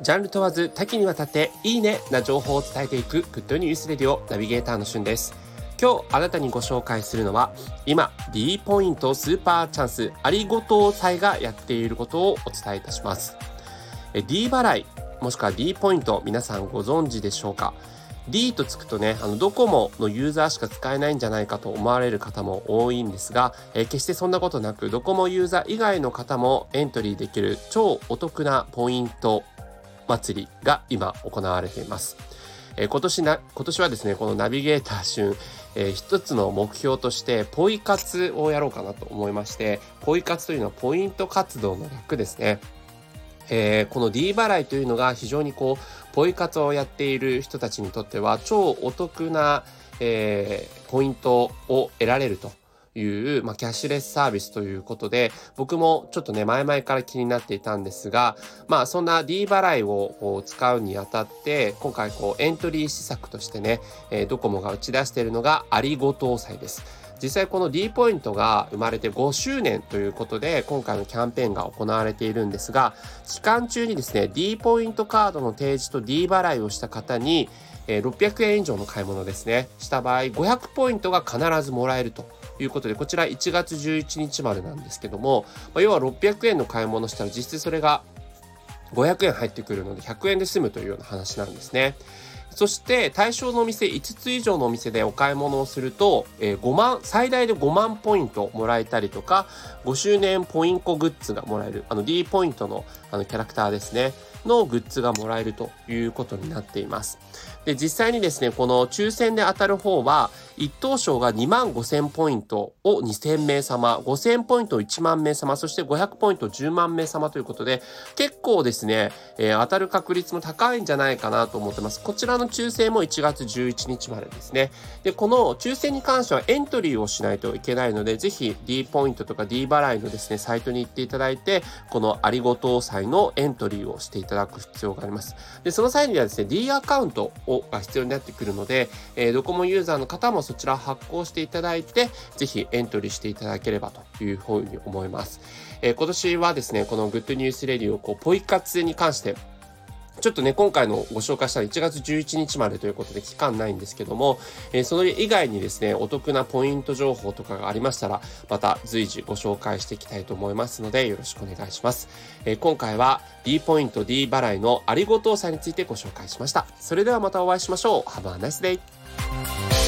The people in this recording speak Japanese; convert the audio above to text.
ジャンル問わず多岐にわたっていいねな情報を伝えていくグッドニュースレディオナビゲーターのしゅんです。今日あなたにご紹介するのは今 D ポイントスーパーチャンスありごとう祭がやっていることをお伝えいたします。D 払いもしくは D ポイント皆さんご存知でしょうか？D とつくとね、あの、ドコモのユーザーしか使えないんじゃないかと思われる方も多いんですが、えー、決してそんなことなく、ドコモユーザー以外の方もエントリーできる超お得なポイント祭りが今行われています。え、今年な、今年はですね、このナビゲーター旬、えー、一つの目標として、ポイ活をやろうかなと思いまして、ポイ活というのはポイント活動の略ですね。えー、この D 払いというのが非常にこう、ポイ活をやっている人たちにとっては超お得な、えー、ポイントを得られるという、まあ、キャッシュレスサービスということで、僕もちょっとね、前々から気になっていたんですが、まあ、そんな D 払いを使うにあたって、今回こう、エントリー施策としてね、えー、ドコモが打ち出しているのが、ありご搭載です。実際この D ポイントが生まれて5周年ということで今回のキャンペーンが行われているんですが期間中にですね D ポイントカードの提示と D 払いをした方に600円以上の買い物ですねした場合500ポイントが必ずもらえるということでこちら1月11日までなんですけども、まあ、要は600円の買い物したら実質それが500円入ってくるので100円で済むというような話なんですね。そして対象のお店5つ以上のお店でお買い物をすると、え、5万、最大で5万ポイントもらえたりとか、5周年ポイントグッズがもらえる、あの D ポイントのあのキャラクターですね、のグッズがもらえるということになっています。で、実際にですね、この抽選で当たる方は、一等賞が2万5000ポイントを2000名様、5000ポイントを1万名様、そして500ポイントを10万名様ということで、結構ですね、えー、当たる確率も高いんじゃないかなと思ってます。こちらの抽選も1月11日までですね。で、この抽選に関してはエントリーをしないといけないので、ぜひ D ポイントとか D 払いのですね、サイトに行っていただいて、このありごと祭のエントリーをしていただく必要があります。で、その際にはですね、D アカウントをが必要になってくるので、えー、ドコモユーザーの方もそちら発行していただいて、ぜひエントリーしていただければというふうに思います。えー、今年はですね、このグッドニュースレディをこうポイ活に関してちょっとね、今回のご紹介したら1月11日までということで期間ないんですけども、えー、それ以外にですね、お得なポイント情報とかがありましたら、また随時ご紹介していきたいと思いますので、よろしくお願いします。えー、今回は D ポイント D 払いのありごとうさについてご紹介しました。それではまたお会いしましょう。Have a nice day!